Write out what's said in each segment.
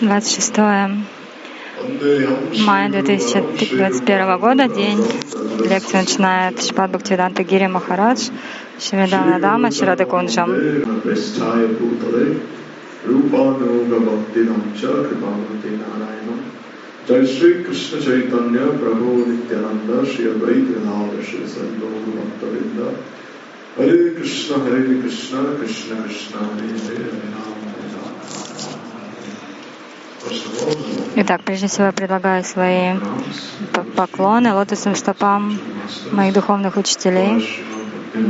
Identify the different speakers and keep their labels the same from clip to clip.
Speaker 1: 26 мая 2021 года, день лекции начинает Шпад Бхактивиданта Гири Махарадж, Шримидана Дама, Шрада Кунджам.
Speaker 2: जय श्री कृष्ण चैतन्य प्रभु नित्यानंद श्री अद्वैत गदाधर श्री संतोष भक्तवृंद हरे कृष्ण हरे कृष्ण कृष्ण कृष्ण हरे हरे हरे राम हरे राम
Speaker 1: Итак, прежде всего я предлагаю свои поклоны лотосным стопам моих духовных учителей.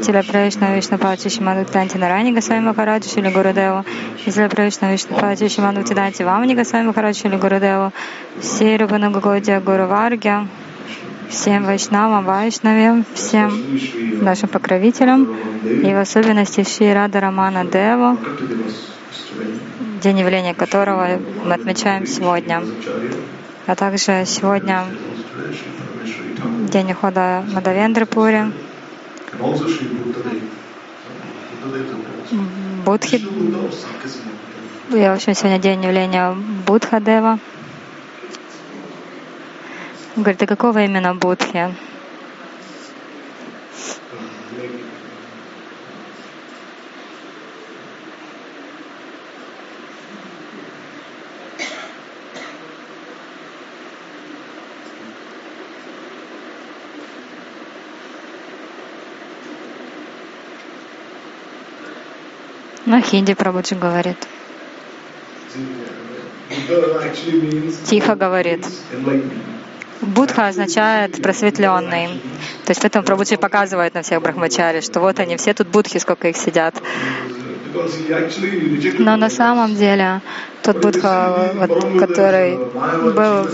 Speaker 1: Тиля Правишна Вишна Пачи Шиману Танти Нарани Госвами Махараджу Шили Гурудеву, Тиля Правишна Вишна Пачи Шиману Танти Вамани Госвами Махараджу Шили Гурудеву, все Рубану Гогодия Гуру Варги, всем Вайшнавам, Вайшнаве, всем нашим покровителям, и в особенности Шри Рада Рамана Деву, день явления которого мы отмечаем сегодня. А также сегодня день ухода Мадавендры Пури, Будхи. И, в общем, сегодня день явления Будхадева. Говорит, а какого именно Будхи? На хинди Прабhuджи говорит. Тихо говорит. Будха означает просветленный. То есть поэтому Прабhuджи показывает на всех брахмачари, что вот они все тут будхи, сколько их сидят. Но на самом деле тот Будха, вот, который был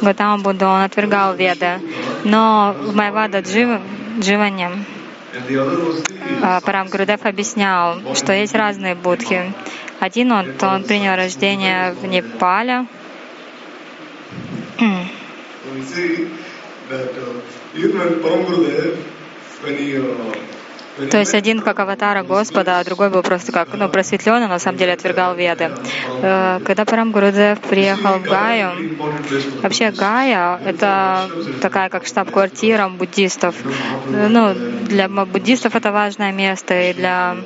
Speaker 1: Гатама Будда, он отвергал Веды. Но в Майвада Дживане Парам Гурудев объяснял, что есть разные будхи. Один он, он принял рождение в Непале. То есть один как аватара Господа, а другой был просто как ну, просветленный, на самом деле отвергал Веды. Э, когда Парам Гурудев приехал в Гаю, вообще Гая — это такая как штаб-квартира буддистов. Ну, для буддистов это важное место, и для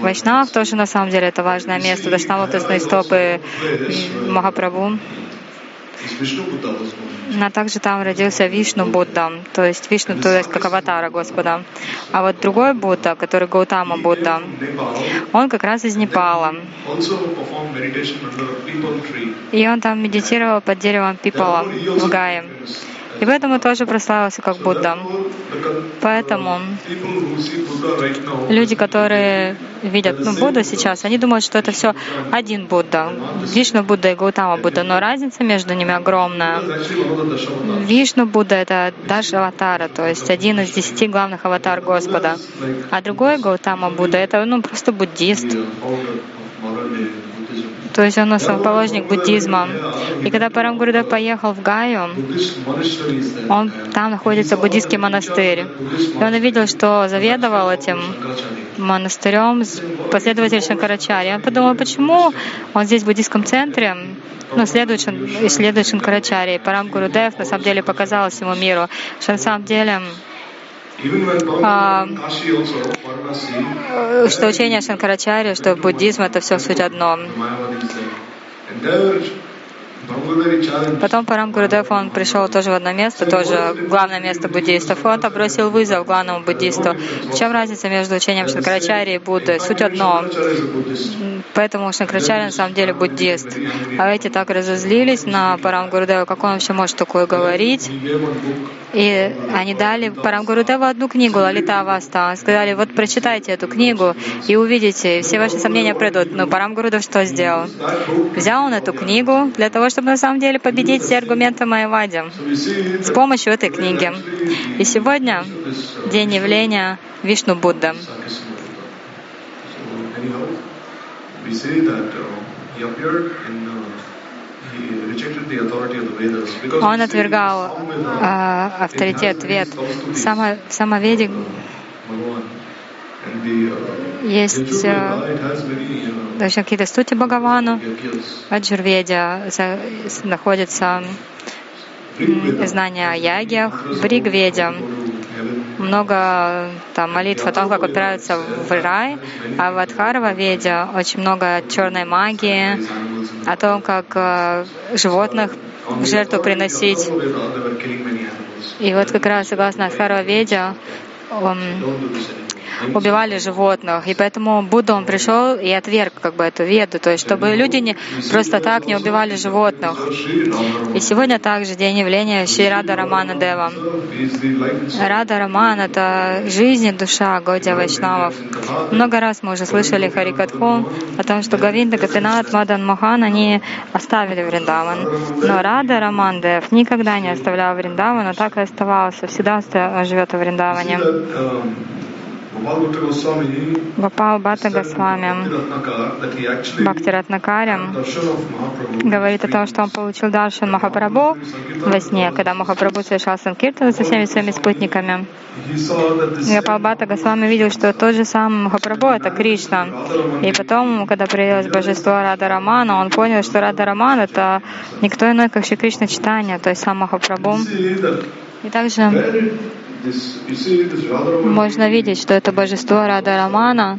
Speaker 1: вайшнавов тоже на самом деле это важное место. Там лотосные стопы Махапрабху. Но также там родился Вишну Будда, то есть Вишну, то есть как аватара Господа. А вот другой Будда, который Гаутама Будда, он как раз из Непала. И он там медитировал под деревом Пипала в Гае. И поэтому тоже прославился как Будда. Поэтому люди, которые видят ну, Будду сейчас, они думают, что это все один Будда. Вишну Будда и Гаутама Будда, но разница между ними огромная. Вишну Будда — это даже аватара, то есть один из десяти главных аватар Господа. А другой Гаутама Будда — это ну, просто буддист. То есть он основоположник буддизма. И когда Парамгурдев поехал в Гаю, он, там находится буддийский монастырь. И он увидел, что заведовал этим монастырем последователь Шанкарачари. Он подумал, почему он здесь в буддийском центре, ну, следует, исследует Шанкарачари. Парам Гурудев на самом деле показал всему миру, что на самом деле а, что учение Шанкарачарья, что буддизм — это все суть одно. Потом Парам Гурудев, он пришел тоже в одно место, тоже главное место буддистов. Он бросил вызов главному буддисту. В чем разница между учением Шанкарачари и Будды? Суть одно. Поэтому Шанкарачари на самом деле буддист. А эти так разозлились на Парам Гурудева, как он вообще может такое говорить. И они дали Парам Гурудеву одну книгу, Лалита Вистара. Сказали, вот прочитайте эту книгу и увидите, все ваши сомнения придут. Но Парам Гурудев что сделал? Взял он эту книгу для того, чтобы на самом деле победить все аргументы Майявади с помощью этой книги. И сегодня день явления Вишну Будды. Он отвергал э, авторитет Вед. В, само, в самоведе есть э, даже какие-то стути Бхагавану. В Аджурведе находится знание о ягиях. В Ригведе много там, молитв о том, как отправиться в рай, а в Адхарва Веде очень много черной магии, о том, как э, животных в жертву приносить. И вот как раз согласно Адхарва Веде, убивали животных. И поэтому Будда, он пришел и отверг как бы эту веду, то есть чтобы люди не, просто так не убивали животных. И сегодня также день явления Шри Рада Рамана Дева. Рада Раман — это жизнь и душа Годя Вайшнавов. Много раз мы уже слышали Харикатху о том, что Гавинда, Гапинат, Мадан Мохан, они оставили Вриндаван. Но Рада Раман Дев никогда не оставлял Вриндаван, а так и оставался, всегда живет в Вриндаване. Гопал Бхатта Госвами Бхакти Ратнакарям говорит о том, что он получил Даршан Махапрабху во сне, когда Махапрабху совершал Санкиртан со всеми своими спутниками. Гопал Бхатта Госвами видел, что тот же самый Махапрабху — это Кришна. И потом, когда проявилось божество Рада Рамана, он понял, что Рада Раман — это никто иной, как Шри Кришна Читания, то есть сам Махапрабху. И также можно видеть, что это божество Рада Рамана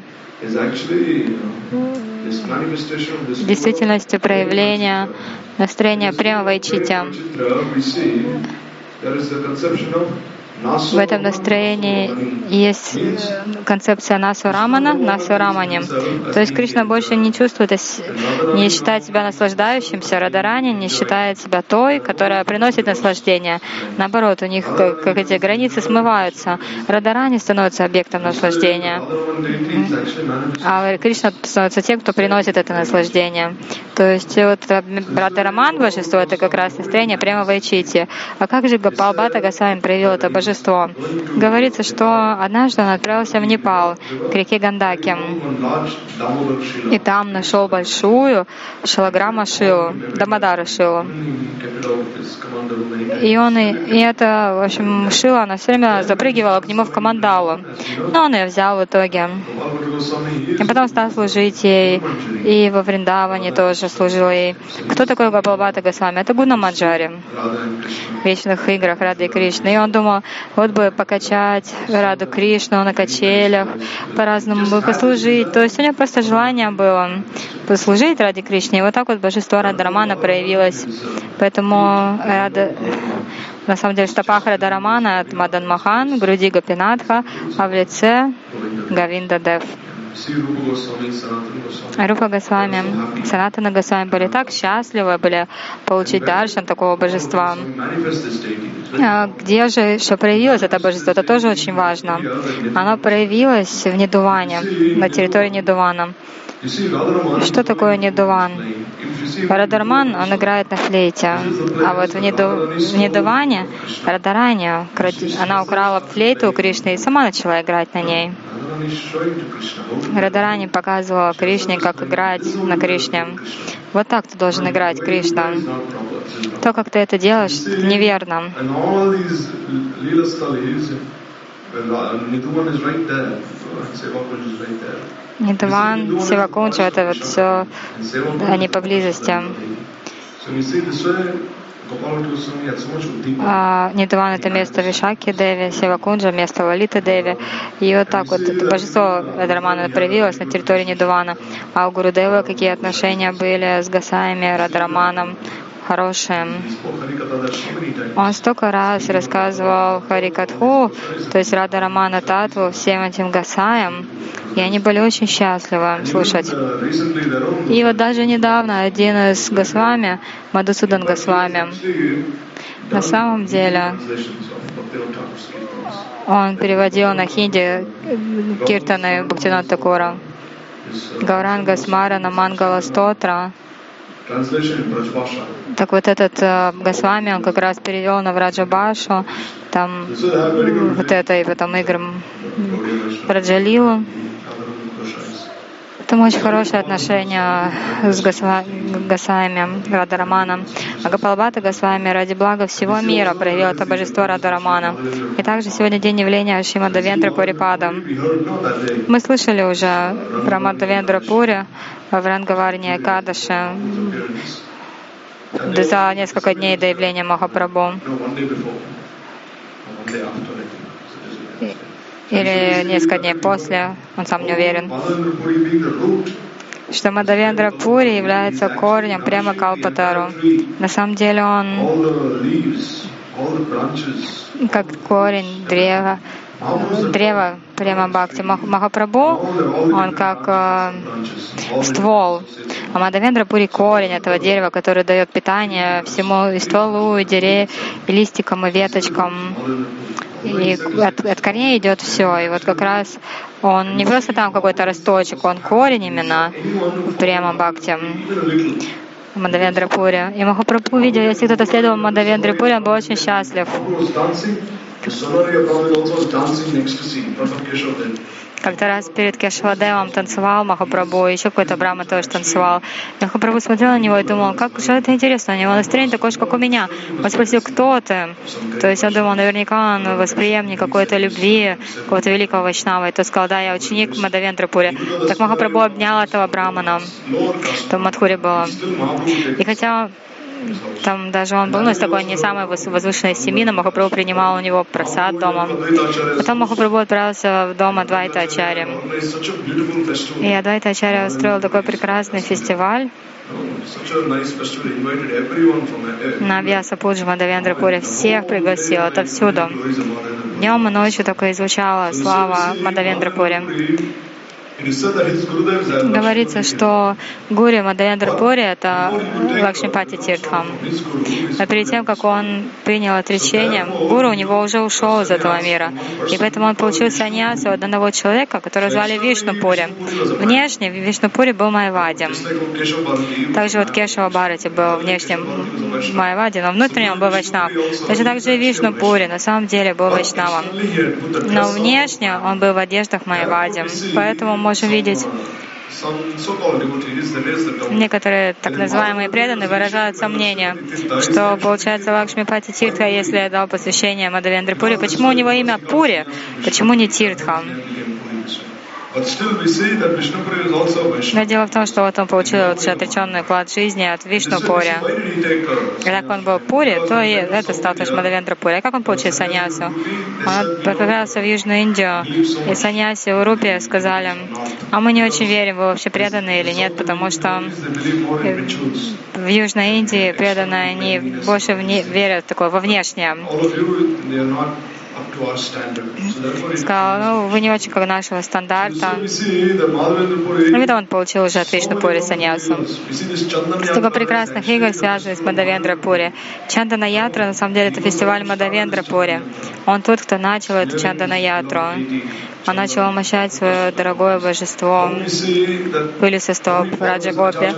Speaker 1: в действительности проявления настроения прямого Ичитя. В этом настроении есть концепция Насу Рамана, Насу Рамани. То есть Кришна больше не чувствует, не считает себя наслаждающимся, Радарани не считает себя той, которая приносит наслаждение. Наоборот, у них как, как эти границы смываются. Радарани становится объектом наслаждения. А Кришна становится тем, кто приносит это наслаждение. То есть вот Радараман, божество, это как раз настроение прямого ичити. А как же Гапалбата Гасвами проявил это божество? Божество. Говорится, что однажды он отправился в Непал, к реке Гандаки, и там нашел большую шалограмма Шилу, Дамадара Шилу. И он, и это, в общем, Шила, она все время запрыгивала к нему в командалу. Но он ее взял в итоге. И потом стал служить ей, и во Вриндаване тоже служил ей. Кто такой Гапалбата Госвами? Это Гуна Маджари в вечных играх Рады Кришны. И он думал, вот бы покачать Раду Кришну на качелях, по-разному бы послужить. То есть у него просто желание было послужить ради Кришны. И вот так вот божество Радарамана проявилось. Поэтому Рада на самом деле стопах Радарамана от Мадан Махан, груди Гапинатха, а в лице Гавинда Дев. Рупа Госвами, Санатана Госвами были так счастливы были получить даршан такого божества. А где же что проявилось это божество? Это тоже очень важно. Оно проявилось в Недуване, на территории Недувана. Что такое Недуван? Радарман, он играет на флейте. А вот в, неду, в Недуване Радарани, она украла флейту у Кришны и сама начала играть на ней. Радарани показывала Кришне, как играть на Кришне. Вот так ты должен играть, Кришна. То, как ты это делаешь, неверно. Нидван, Сивакунча, это вот все, они поблизости. А, Нидван — это место Вишаки Деви, Севакунджа — место Лалиты Деви. И вот так вот это божество Радрамана проявилось на территории Нидвана. А у Гурудева какие отношения были с Гасаями, Радраманом, хорошие. Он столько раз рассказывал Харикатху, то есть Рада Рамана Татву, всем этим Гасаям, и они были очень счастливы слушать. И вот даже недавно один из Госвами, Мадусудан Госвами, на самом деле он переводил на хинди киртаны Бхактинат Такура. Гауранга Смарана Мангала Стотра. Так вот этот э, Госвами, он как раз перевел на Враджабашу, там вот это и потом играм Раджалилу. Там очень хорошие отношения с Госвами Радараманом. А Гапалбата Госвами ради блага всего мира проявил это божество Радарамана. И также сегодня день явления Шимадавендра Пурипада. Мы слышали уже про Мадавендра Пури в Рангаварне Кадаше за несколько дней до явления Махапрабху. Или несколько дней после, он сам не уверен, что Мадавендра Пури является корнем прямо Калпатару. На самом деле он как корень древа, древа прямо Бхакти. Махапрабху, он как э, ствол. А Мадавендра Пури корень этого дерева, который дает питание всему и стволу, и деревьям, и листикам, и веточкам. И от, от корней идет все. И вот как раз он не просто там какой-то росточек, он корень именно прямо Бхакти. Мадавендра Пури. И Махапрабху видел, если кто-то следовал Мадавендре Пури, он был очень счастлив. Как-то раз перед Кешвадевом танцевал Махапрабху, еще какой-то Брахма тоже танцевал. Махапрабху смотрел на него и думал, как же это интересно, у него настроение такое же, как у меня. Он спросил, кто ты? То есть он думал, наверняка он восприемник какой-то любви, какого-то великого Вайшнава. И тот сказал, да, я ученик Мадавендрапури. Так Махапрабху обнял этого Брамана. Там в Мадхуре было. И хотя там даже он был, ну, из такой не самой возвышенной семьи, но Махапрабху принимал у него просад дома. Потом Махапрабху отправился в дом Адвайта Ачарья. И Адвайта Ачарья устроил такой прекрасный фестиваль, на Вьяса Пуджи Мадавендра Пури всех пригласил отовсюду. Днем и ночью только звучала слава Мадавендра Пури. Говорится, что гуру Мадхавендра это Лакшмипати Тиртхам. А перед тем, как он принял отречение, Гуру у него уже ушел из этого мира. И поэтому он получил саньясу от одного человека, которого звали Вишнупури. Внешне Вишнупури был Майвадем. Также вот Кешава Барати был внешним Майвади, но внутренне он был Вайшнав. Точно так же Вишнупури на самом деле был Вайшнавом. Но внешне он был в одеждах Майвади. Поэтому можем видеть. Некоторые так называемые преданные выражают сомнение, что получается Лакшми Пати Тиртха, если я дал посвящение Мадавендре Пури, почему у него имя Пури, почему не Тиртха? Но дело в том, что вот он получил вот отреченный уклад жизни от Вишну Пури. И так он был Пури, то и это стал тоже Мадавендра Пури. А как он получил саньясу? Он отправился в Южную Индию, и саньяси в Рупе сказали, а мы не очень верим, вы вообще преданы или нет, потому что в Южной Индии преданные, они больше вне, в такое во внешнее сказал, ну, вы не очень как нашего стандарта. И видно, он получил уже от Вишнупури саньясу. Столько прекрасных игр связаны с Мадавендра Пури. Чандана Ятра, на самом деле, это фестиваль Мадавендра Пури. Он тот, кто начал эту Чандана Ятру. Он начал омощать свое дорогое божество пылью со стоп Раджа Гопи.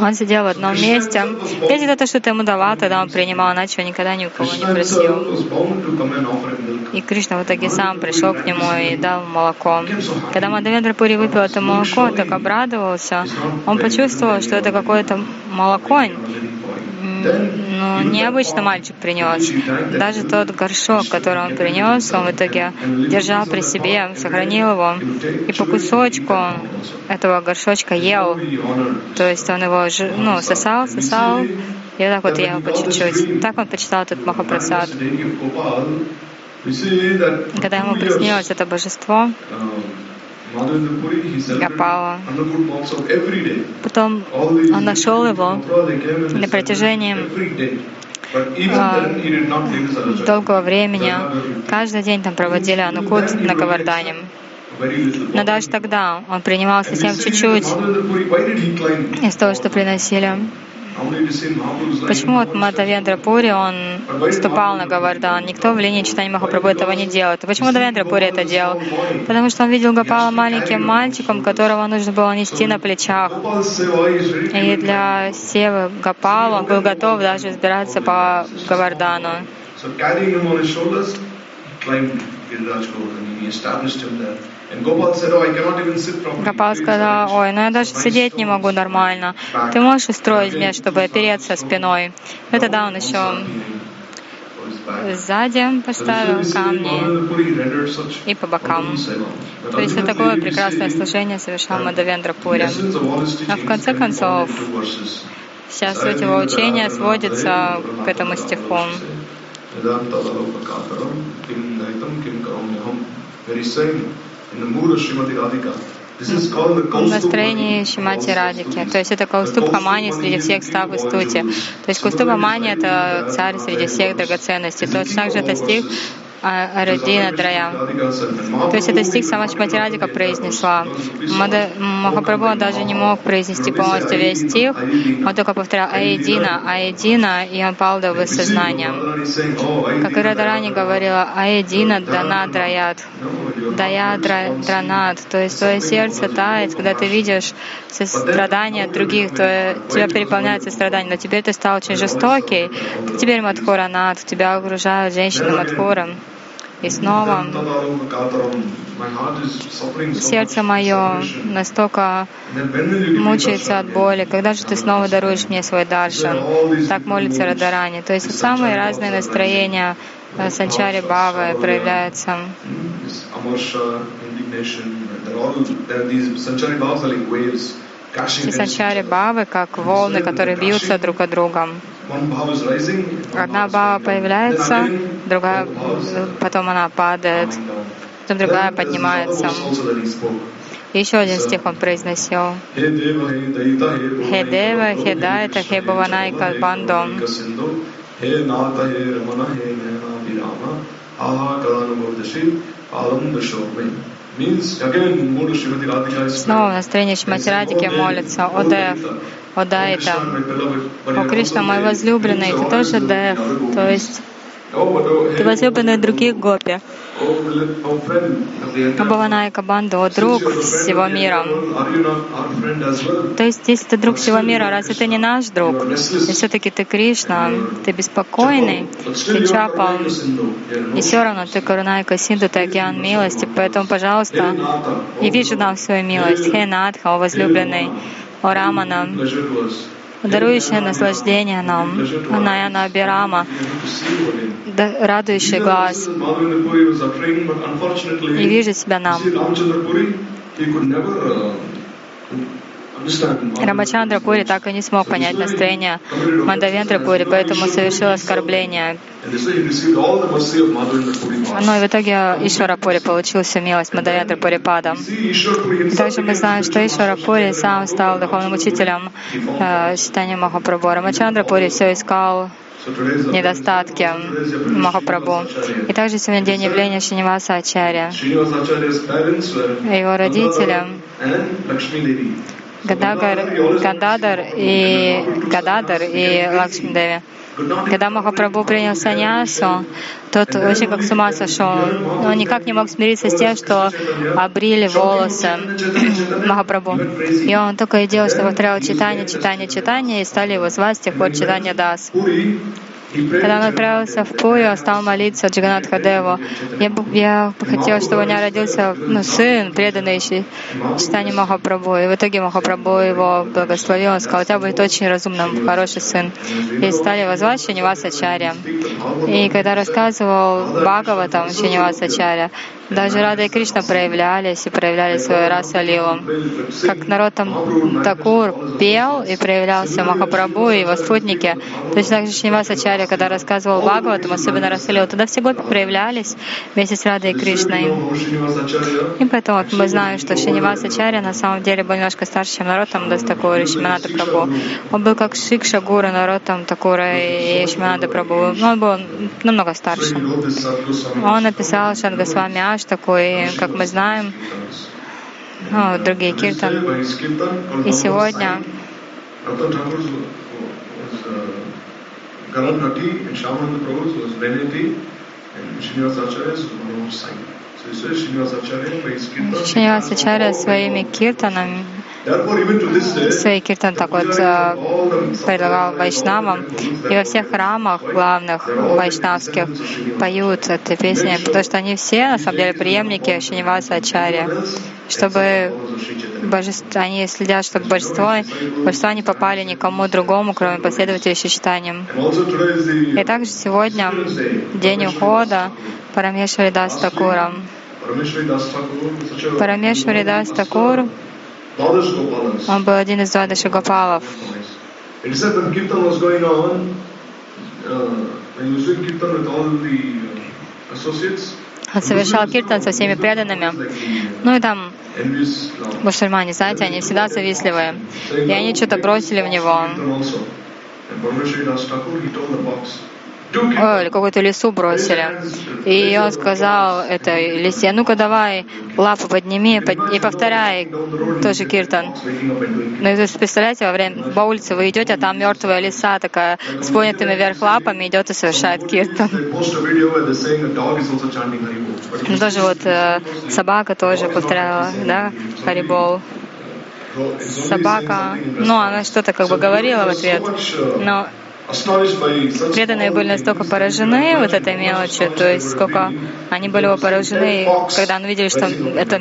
Speaker 1: Он сидел в одном месте. Если кто-то что-то ему давал, тогда он принимал, иначе он никогда ни у кого не просил. И Кришна в итоге сам пришел к нему и дал молоко. Когда Мадавендра Пури выпил это молоко, так обрадовался, он почувствовал, что это какое-то молоко, ну, необычно мальчик принес. Даже тот горшок, который он принес, он в итоге держал при себе, сохранил его. И по кусочку этого горшочка ел. То есть он его ну, сосал, сосал, и вот так вот ел по чуть-чуть. Так он почитал этот Махапрасад. Когда ему приснилось это божество, Гапала. Потом он нашел его на протяжении а, долгого времени. Каждый день там проводили анукут на Гавардане. Но даже тогда он принимал совсем чуть-чуть из того, что приносили. Почему вот Мадавендра Пури, он ступал на Гавардан? Никто в линии читания Махапрабху этого не делает. Почему Мадавендра Пури это делал? Потому что он видел Гапала маленьким мальчиком, которого нужно было нести на плечах. И для Севы Гапала он был готов даже взбираться по Гавардану. Гопал сказал, ой, ну я даже сидеть не могу нормально. Ты можешь устроить мне, чтобы опереться спиной? И тогда он еще сзади поставил камни и по бокам. То есть это такое прекрасное служение совершал Мадавендра Пури. А в конце концов, вся суть его учения сводится к этому стиху. В настроении Шимати Радики. То есть это Каустубха Мани среди всех став и стути. То есть Каустубха Мани — это царь среди всех драгоценностей. Точно так же это стих Арадина Драя. То есть это стих сама Шматирадика произнесла. Махапрабху даже не мог произнести полностью весь стих, он только повторял Аедина, Аедина, и он пал до высознания. Как и Радарани говорила, Аедина Дана Драят, Дая Дранат, то есть твое сердце тает, когда ты видишь сострадание других, то тебя переполняет сострадание, но теперь ты стал очень жестокий, ты теперь Мадхуранат, тебя окружают женщины Мадхуром. И снова сердце мое настолько мучается от боли. Когда же ты снова даруешь мне свой даршан? Так молится Радарани. То есть самые разные настроения э, санчари Бавы проявляются. Эти санчари Бавы, как волны, которые бьются друг от друга. Одна бава появляется, другая, потом она падает, потом другая поднимается. еще один стих он произносил. Хе Дева, Хе Дайта, Хе Баванайка Бандо. Хе Ната, Хе Рамана, Хе Нена Вирама, Аха Каланубавдаши, Алам Дашовмай. Снова в настроении Шмати Радики молится, о Дев, о о Кришна, мой возлюбленный, ты тоже Дев, то есть ты возлюбленный других гопи. Абхаванайка Банду, о друг всего мира. То есть, если ты друг всего мира, разве ты не наш друг? И все-таки ты Кришна, ты беспокойный, ты чапал. И все равно ты Карунайка Синду, ты океан милости. Поэтому, пожалуйста, яви же нам свою милость. Хе Надха, о возлюбленный, о дарующая наслаждение нам, Анаяна Абирама, радующий глаз. И вижу себя нам. Рамачандра Пури так и не смог понять настроение Мандавендра Пури, поэтому совершил оскорбление. Но в итоге Ишвара Пури получил всю милость Мандавендра Пури Пада. Также мы знаем, что Ишвара Пури сам стал духовным учителем э, читания Махапрабху. Рамачандра Пури все искал недостатки Махапрабху. И также сегодня день явления Шиниваса Ачарья. Его родители Гадагар, Гададар и Гададар и Лакшмидеви. Когда Махапрабху принял саньясу, тот вообще как с ума сошел. Он никак не мог смириться с тем, что обрили волосы Махапрабху. И он только и делал, что повторял читание, читание, читание, и стали его звать с тех пор читание Дас. Когда он отправился в Пурю, он стал молиться Джаганатха Деву. Я, я бы чтобы у меня родился ну, сын, преданный читанию Махапрабху. И в итоге Махапрабху его благословил. Он сказал, у тебя будет очень разумным, хороший сын. И стали его звать Шиниваса Чаря. И когда рассказывал Бхагаватам Шиниваса Чаря, даже Рада и Кришна проявлялись и проявляли свою расу Лилу. Как народ там Такур пел и проявлялся Махапрабху и его спутники, точно так же Шиниваса Чаря, когда рассказывал Бхагаватам, особенно Расалилу, тогда все гопи проявлялись вместе с Радой и Кришной. И поэтому вот мы знаем, что Шиниваса Чаря на самом деле был немножко старше, чем народ там Дастакур и Шиманата Прабху. Он был как Шикша Гуру, народ там Такура и Шиманата Прабху. Но он был намного старше. Он написал Шангасвами Аш такой, как мы знаем, ну, другие киртан. И сегодня Шинивасачаря своими киртанами Свой киртан так вот э, предлагал вайшнавам. И во всех храмах главных вайшнавских поют эти песни, потому что они все, на самом деле, преемники Шиниваса Ачарья, чтобы божество, они следят, чтобы божество, божества не попали никому другому, кроме последователей Шичтанием. И также сегодня день ухода Парамешвари Дас Такура. Парамешвари Дас Такур он был один из Двадаши Гопалов. Он совершал киртан со всеми преданными. Ну и там мусульмане, знаете, они всегда завистливые. И они что-то бросили в него или какую-то лесу бросили. И он сказал этой лисе, ну-ка давай лапу подними и повторяй тоже киртан. Ну и представляете, во время по улице вы идете, а там мертвая лиса такая с поднятыми вверх лапами идет и совершает киртан. Ну тоже вот э, собака тоже повторяла, да, Харибол собака, ну, она что-то как бы говорила в ответ, но Преданные были настолько поражены вот этой мелочью, то есть сколько они были поражены, когда они увидели, что это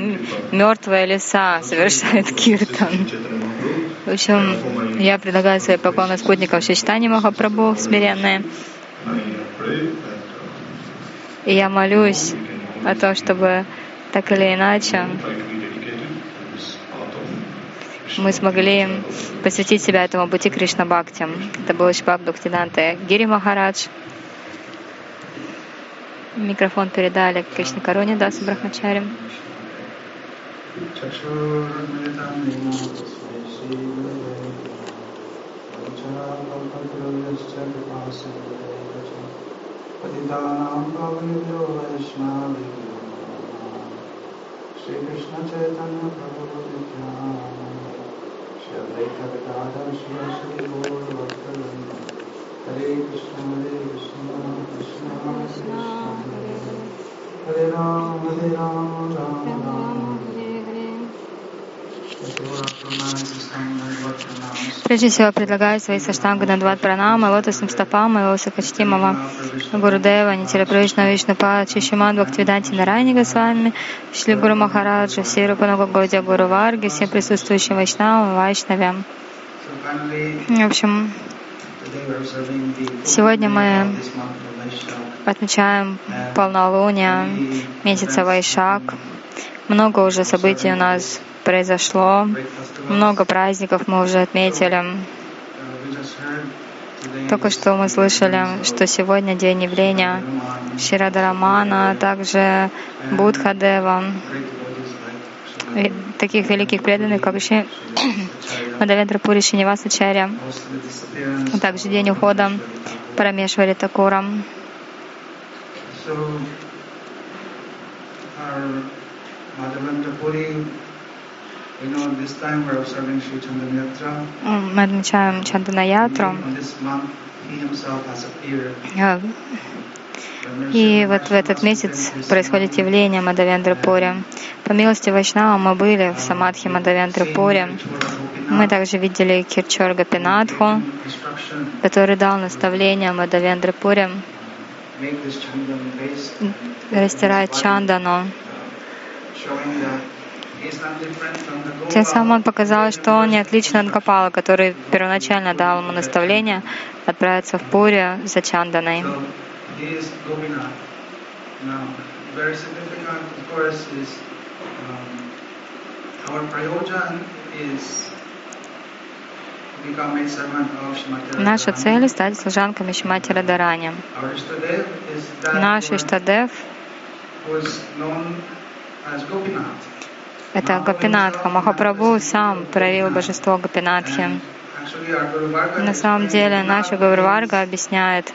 Speaker 1: мертвая лиса совершает киртан. В общем, я предлагаю свои поклоны спутникам Шичтани Махапрабху смиренные. И я молюсь о том, чтобы так или иначе мы смогли посвятить себя этому пути Кришна Бхакти. Это был Шбак Дуктиданте Гири Махарадж. Микрофон передали Кришне Каруне हरे कृष्ण हरे कृष्ण कृष्ण कृष्ण हरे राम हरे राम राम राम हरे Прежде всего предлагаю свои саштанга Нандват Пранама, лотосным стопам моего высокочтимого Гурудева, Нитира Правишна Вишну Пачи, Шиман Бхактивиданти Нарайнига с вами, Шли Гуру Махараджа, все Рупанага Годя Гуру Варги, всем присутствующим Вайшнавам Вайшнавям. В общем, сегодня мы отмечаем полнолуние месяца Вайшак. Много уже событий у нас произошло. Много праздников мы уже отметили. Только что мы слышали, что сегодня день явления Ширадарамана, также Будхадева, таких великих преданных, как Ши Мадавендра Пури Шиниваса Чаря, а также день ухода Парамешвари Такура. Puri мы отмечаем Чандана-ятру. И вот в этот месяц происходит явление Мадавендрапури. По милости Вайшнава мы были в Самадхи Мадавендрапури. Мы также видели Кирчор Гапинатху, который дал наставление Мадавендрапури растирать чандану, тем самым он показал, что он не отличен от Гопала, который первоначально дал ему наставление отправиться в Пури за Чанданой. Наша цель — стать служанками Шимати Радарани. Наш Иштадев это Гапинатха. Махапрабху сам проявил божество Гапинатхи. На самом деле наша Гаварварга объясняет,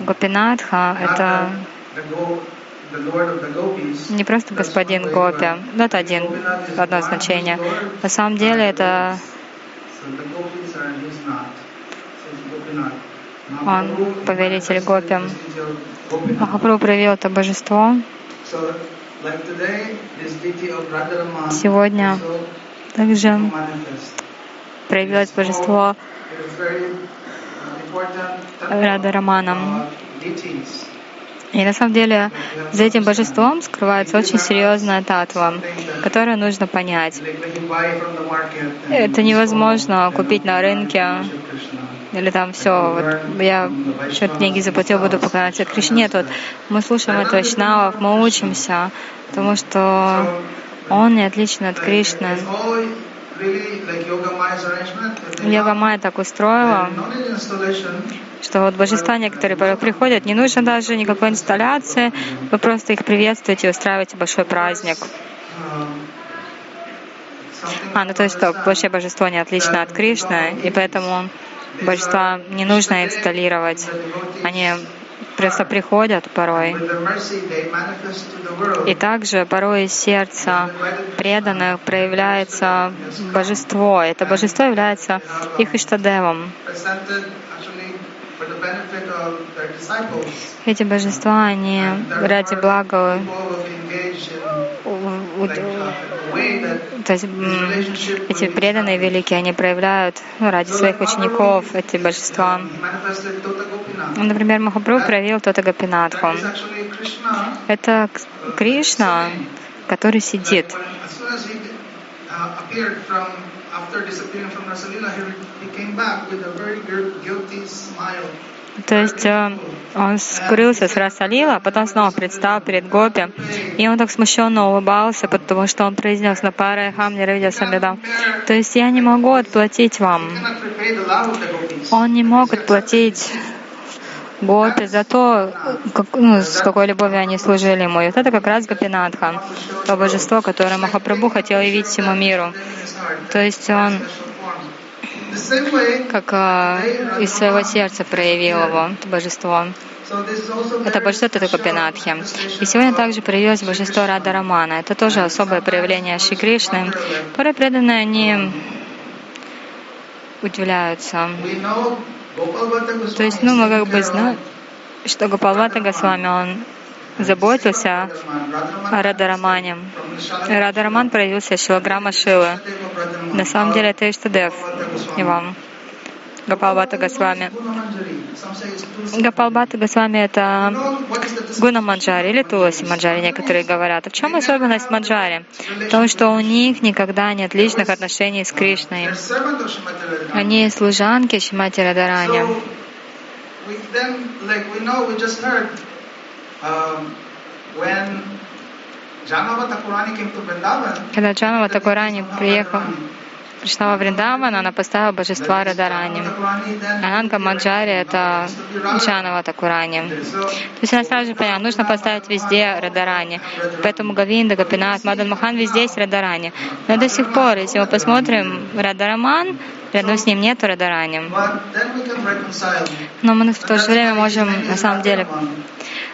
Speaker 1: Гопинатха — это не просто господин Гопи, но это один, одно значение. На самом деле это он повелитель Гопи. Махапрабху проявил это божество. Сегодня также проявилось божество Рада Романом. И на самом деле за этим божеством скрывается очень серьезная татва, которую нужно понять. Это невозможно купить на рынке или там все, вот я что-то деньги заплатил, буду поклоняться Кришне. Нет, вот мы слушаем от Вайшнавов, мы учимся, потому что он не отличен от Кришны. Йога Майя так устроила, что вот божества некоторые приходят, не нужно даже никакой инсталляции, вы просто их приветствуете и устраиваете большой праздник. А, ну то есть что, вообще божество не отлично от Кришны, и поэтому божества не нужно инсталлировать. Они просто приходят порой. И также порой из сердца преданных проявляется божество. Это божество является их иштадевом. Эти божества, они ради блага то есть эти преданные великие, они проявляют ну, ради своих учеников эти божества. Например, Махапрабху проявил Тота Гапинатху. Это Кришна, который сидит. То есть э, он скрылся с Расалила, а потом снова предстал перед Гопи, и он так смущенно улыбался, потому что он произнес на паре Хамни Равидя Самедам. То есть я не могу отплатить вам. Он не мог отплатить Гопи за то, как, ну, с какой любовью они служили ему. И вот это как раз Гопинатха, то божество, которое Махапрабху хотел явить всему миру. То есть он как а, из своего сердца проявил его, это божество. Это божество Татукапинатхи. И сегодня также проявилось божество Рада Рамана. Это тоже особое проявление Шри Кришны. Порой преданные, они удивляются. То есть, ну, мы как бы знаем, что Гопалвата Госвами, он заботился о Радарамане. Радараман проявился Шилаграма Шилы. На самом деле это Иштадев и вам. Гапалбата Госвами. Гапалбата Госвами — это Гуна Маджари или Туласи Маджари, некоторые говорят. А в чем особенность Маджари? В том, что у них никогда нет личных отношений с Кришной. Они служанки Шимати Радарани. Когда Джанава Такурани приехал Кришнава Вриндавана, она поставила божества Радарани. Ананга Маджари — это Джанава Такурани. То есть она сразу же поняла, нужно поставить везде Радарани. Поэтому Гавинда, Гапинат, Мадан Махан везде есть Радарани. Но до сих пор, если мы посмотрим Радараман, рядом с ним нету Радарани. Но мы в то же время можем на самом деле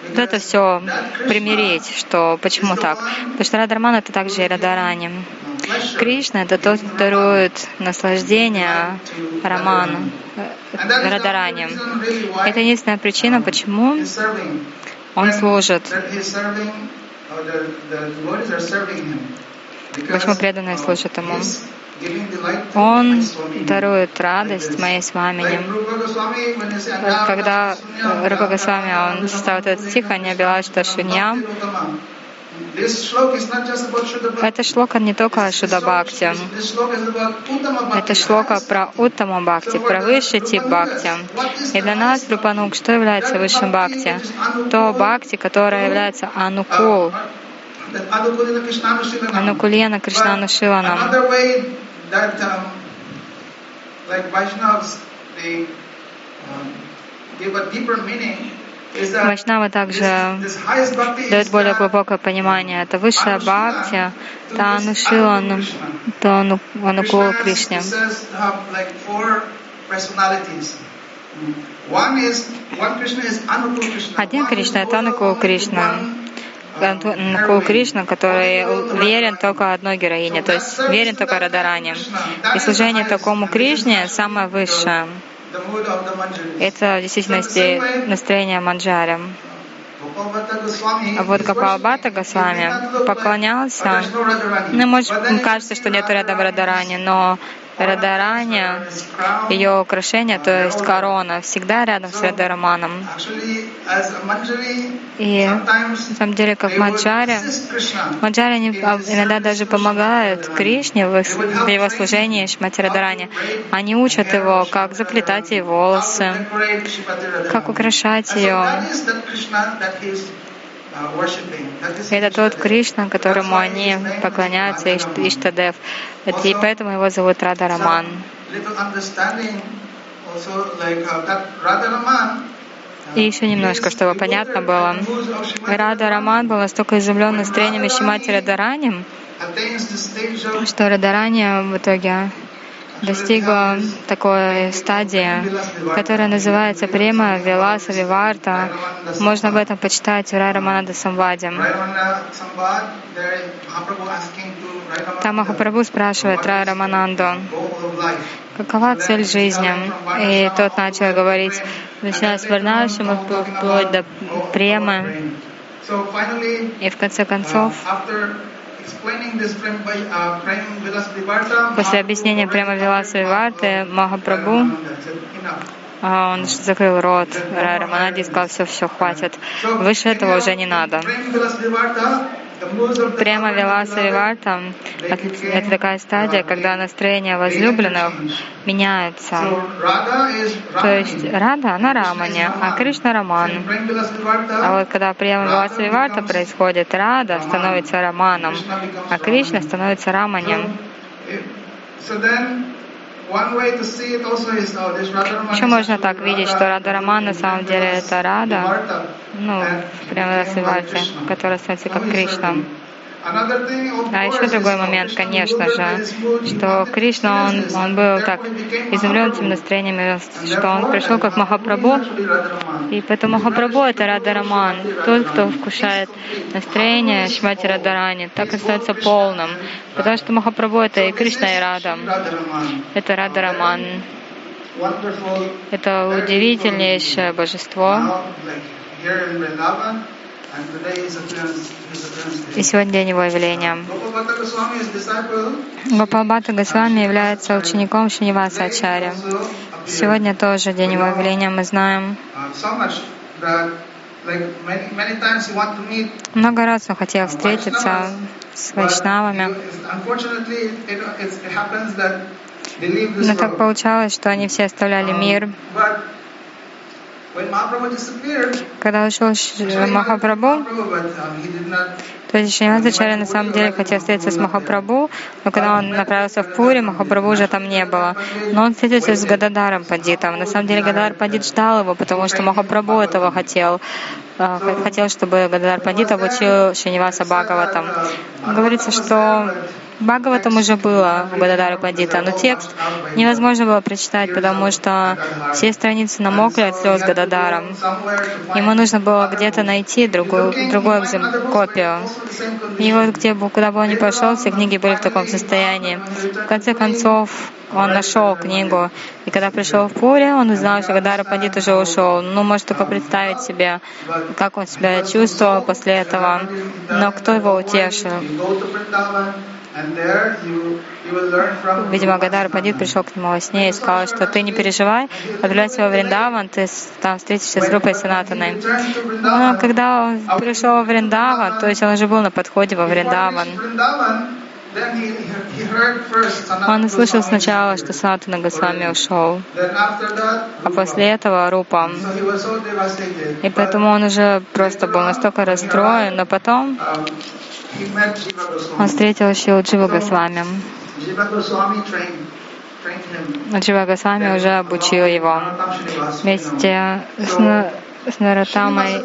Speaker 1: вот это все примирить, что почему так. Потому что Радараман — это также и Радарани. Кришна — это тот, кто дарует наслаждение Роману, э, Радарани. Это единственная причина, почему он служит. Почему преданные служат ему? Он дарует радость моей с вами. Когда Рупа Госвами, он составил этот стих, они объявляют, что Шуньям это шлока не только о Шудабхакти. Это шлока про Уттама Бхакти, про высший тип Бхакти. И для нас, Рупанук, что является высшим Бхакти? То Бхакти, которое является Анукул, Анукулена Кришнану Шиланам. give a deeper meaning Вайшнава также дает более глубокое понимание. Это высшая бхакти, это анушилан, это анукула Кришне. Один Кришна — это Анукул Кришна. Анукул Кришна, который верен только одной героине, то есть верен только Радаране. И служение такому Кришне самое высшее. Это в действительности настроение манджари. А вот Гапалбата Госвами поклонялся, ну, может, кажется, что нету рядом Радарани, но Радарани, ее украшение, то есть корона, всегда рядом с Радараманом. И на самом деле, как Маджари, Маджари они иногда даже помогают Кришне в его служении Шмати Радарани. Они учат его, как заплетать ей волосы, как украшать ее. Это тот Кришна, которому они поклоняются, Иштадев. И поэтому его зовут Рада Раман. И еще немножко, чтобы понятно было. Рада Раман был настолько изумлен настроением Шимати Радаранем, что Радарани в итоге достигла такой стадии, которая называется према Виласа Виварта. Можно об этом почитать в Райраманада Самваде. Там Махапрабху спрашивает Рай Рамананду, какова цель жизни? И тот начал говорить, начиная с Варнашима вплоть до премы. И в конце концов, После объяснения прямо Виласа Виварты Махапрабху а, он закрыл рот Раманади и сказал, все, все, хватит. Выше этого уже не надо. Прямо Виласа Виварта — это такая стадия, когда настроение возлюбленных меняется. То есть Рада, она Рамани, а Кришна Раман. А вот когда Пряма Виласа Виварта происходит, Рада становится Раманом, а Кришна становится Раманем. Еще можно так видеть, что Рада Раман на самом деле это Рада, ну, прямо Расивати, которая становится как Кришна. А еще другой момент, конечно же, что Кришна, он, он был так изумлен тем настроением, что он пришел как Махапрабху, и поэтому Махапрабху — это Радараман, тот, кто вкушает настроение Шмати Радарани, так и становится полным, потому что Махапрабху — это и Кришна, и Рада, это Радараман. Это удивительнейшее божество. И сегодня день его явления. Гопалбата Госвами является учеником Шиниваса Ачаря. Сегодня тоже день его явления, мы знаем. Много раз он хотел встретиться с вайшнавами. Но так получалось, что они все оставляли мир. Когда ушел Махапрабху, то есть Шримадзачарья на самом деле хотел встретиться с Махапрабху, но когда он направился в Пури, Махапрабху уже там не было. Но он встретился с Гададаром Пандитом. На самом деле Гададар Пандит ждал его, потому что Махапрабху этого хотел. А, хотел, чтобы Гададар Пандит обучил Шиниваса Бхагаватам. Говорится, что Бхагаватам уже было у Гададара Пандита, но текст невозможно было прочитать, потому что все страницы намокли от слез Гададаром. Ему нужно было где-то найти другую, другую копию. И вот где куда бы он ни пошел, все книги были в таком состоянии. В конце концов, он нашел книгу. И когда пришел в Пури, он узнал, что Гадара Пандит уже ушел. Ну, может только представить себе, как он себя чувствовал после этого. Но кто его утешил? Видимо, Гадар Пандит пришел к нему во сне и сказал, что ты не переживай, отправляйся во Вриндаван, ты там встретишься с группой Санатаной. Но когда он пришел в Вриндаван, то есть он уже был на подходе во Вриндаван, он услышал сначала, что Санатана Госвами ушел, а после этого Рупа. И поэтому он уже просто был настолько расстроен, но потом он встретил Шилу Джива Госвами. Джива Госвами уже обучил его. Вместе с, с Наратамой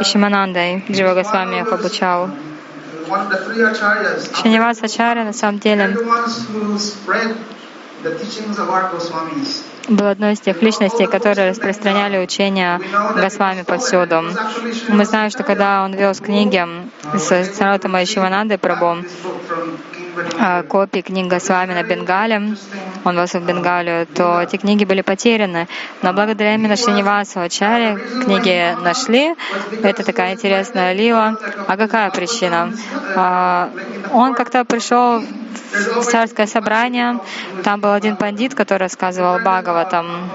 Speaker 1: и Шиманандой Джива Госвами их обучал. Шинивас Ачарья на самом деле? Был одной из тех личностей, которые распространяли учения Госвами повсюду. Мы знаем, что когда он вез книги с Саратама Шивананды Прабhu, а, копии книг Госвами на Бенгале, он вас в Бенгалию, то эти книги были потеряны. Но благодаря именно Шинивасу Ачаре книги нашли. Это такая интересная лила. А какая причина? А, он как-то пришел в царское собрание, там был один пандит, который рассказывал Бхагаватам.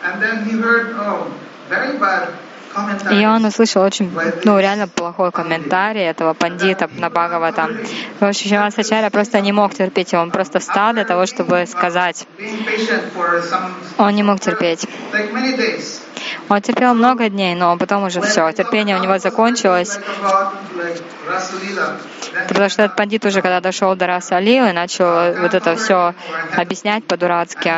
Speaker 1: And then he heard, oh, и он услышал очень, ну, реально плохой комментарий этого пандита на Бхагавата. Шивасачаря просто не мог терпеть он просто встал для того, чтобы сказать. Он не мог терпеть. Он терпел много дней, но потом уже все, терпение у него закончилось. Потому что этот пандит уже, когда дошел до Расалилы, начал вот это все объяснять по-дурацки,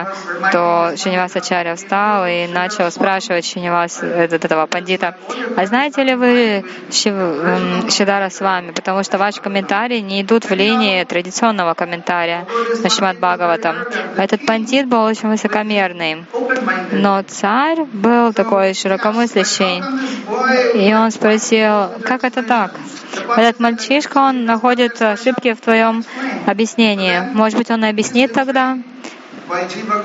Speaker 1: то Шинивас Ачарья встал и начал спрашивать Шинивас, этого пандита, а знаете ли вы Шидара с вами? Потому что ваши комментарии не идут в линии традиционного комментария на Шимат Бхагаватам. Этот пандит был очень высокомерный, но царь был такой широкомыслящий. И он спросил, как это так? Этот мальчишка, он находит ошибки в твоем объяснении. Может быть, он объяснит тогда?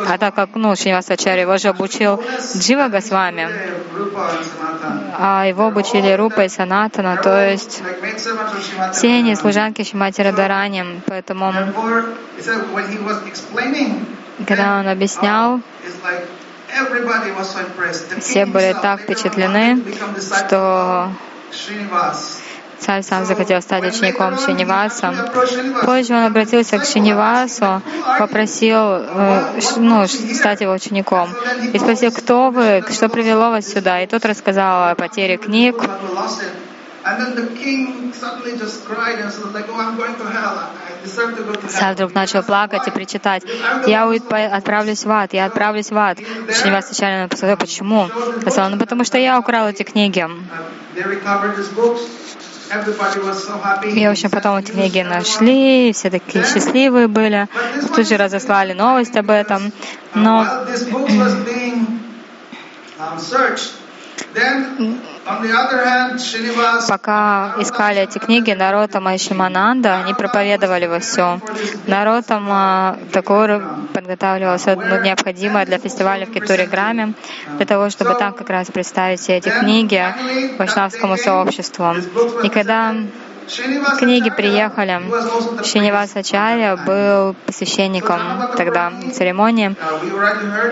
Speaker 1: А так как ну, Шинивасачарья его же обучил Джива Госвами, а его обучили Рупа и Санатана, то есть все они служанки Шимати Радарани, поэтому когда он объяснял, все были так впечатлены, что Царь сам захотел стать учеником Шиниваса. Позже он обратился к Шинивасу, попросил э, ну, стать его учеником. И спросил, кто вы, что привело вас сюда. И тот рассказал о потере книг. Царь вдруг начал плакать и причитать, «Я отправлюсь в ад, я отправлюсь в ад». Шривас Ачарьяна сказал, «Почему?» Сказал, «Ну, потому что я украл эти книги». И, в общем, потом эти книги нашли, все такие счастливые были. Тут же разослали новость об этом. Но Пока искали эти книги, Наротама и Шимананда, они проповедовали во всем. Наротама такой подготавливался ну, необходимое для фестиваля в Китуре-Граме, для того, чтобы там как раз представить все эти книги вайшнавскому сообществу. И когда книги приехали. Шиниваса Ачарья был священником тогда церемонии.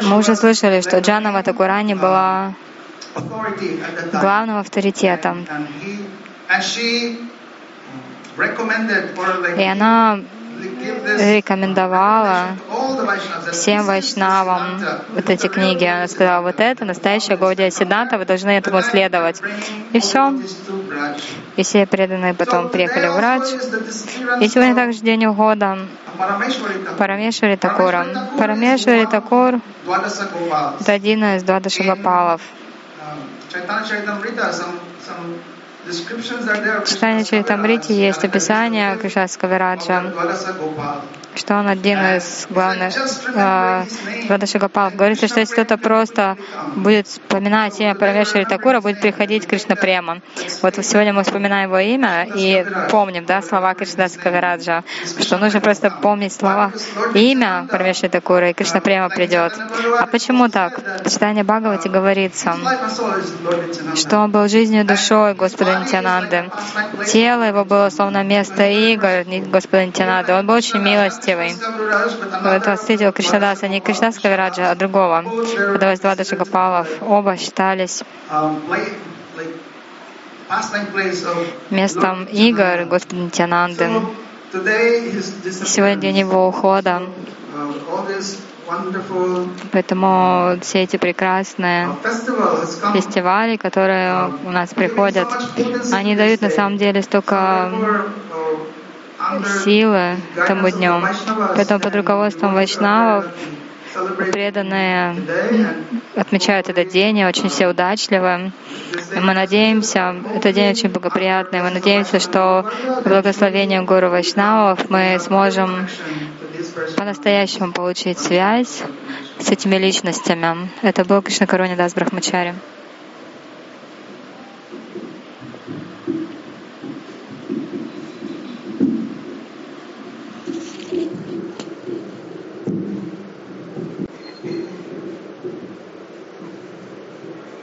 Speaker 1: Мы уже слышали, что Джанава Такурани была главным авторитетом. И она рекомендовала всем вайшнавам вот эти книги. Она сказала, вот это настоящая Гаудия Сиданта, вы должны этому следовать. И все. И все преданные потом приехали в Радж. И сегодня также день ухода Парамешвари Такура. Парамешвари Такур — это один из Двадаши Гопалов. В Читании Чаритамрити есть описание Кришатского Раджа что он один из главных э, Радаши Гопалов. Говорится, что если кто-то просто будет вспоминать имя Парамешвари Такура, будет приходить Кришна Према. Вот сегодня мы вспоминаем его имя и помним да, слова Кришнадаса Кавираджа, что нужно просто помнить слова имя Парамешвари Такура, и Кришна Према придет. А почему так? В читании Бхагавати говорится, что он был жизнью душой Господа Нитянанды. Тело его было словно место игр Господа Нитянанды. Он был очень милостивый милостивый. Вот встретил Кришнадаса не Кришнадаса Кавираджа, а другого. Когда два Дашагапалов, оба считались местом игр Господа Нитянанды. Сегодня день его ухода. Поэтому все эти прекрасные фестивали, которые у нас приходят, они дают на самом деле столько силы тому дню. Поэтому под руководством вайшнавов преданные отмечают этот день, очень все удачливы. И мы надеемся, этот день очень благоприятный, мы надеемся, что благословение Гуру Вайшнавов мы сможем по-настоящему получить связь с этими личностями. Это был Кришна Каруни Дас Брахмачари.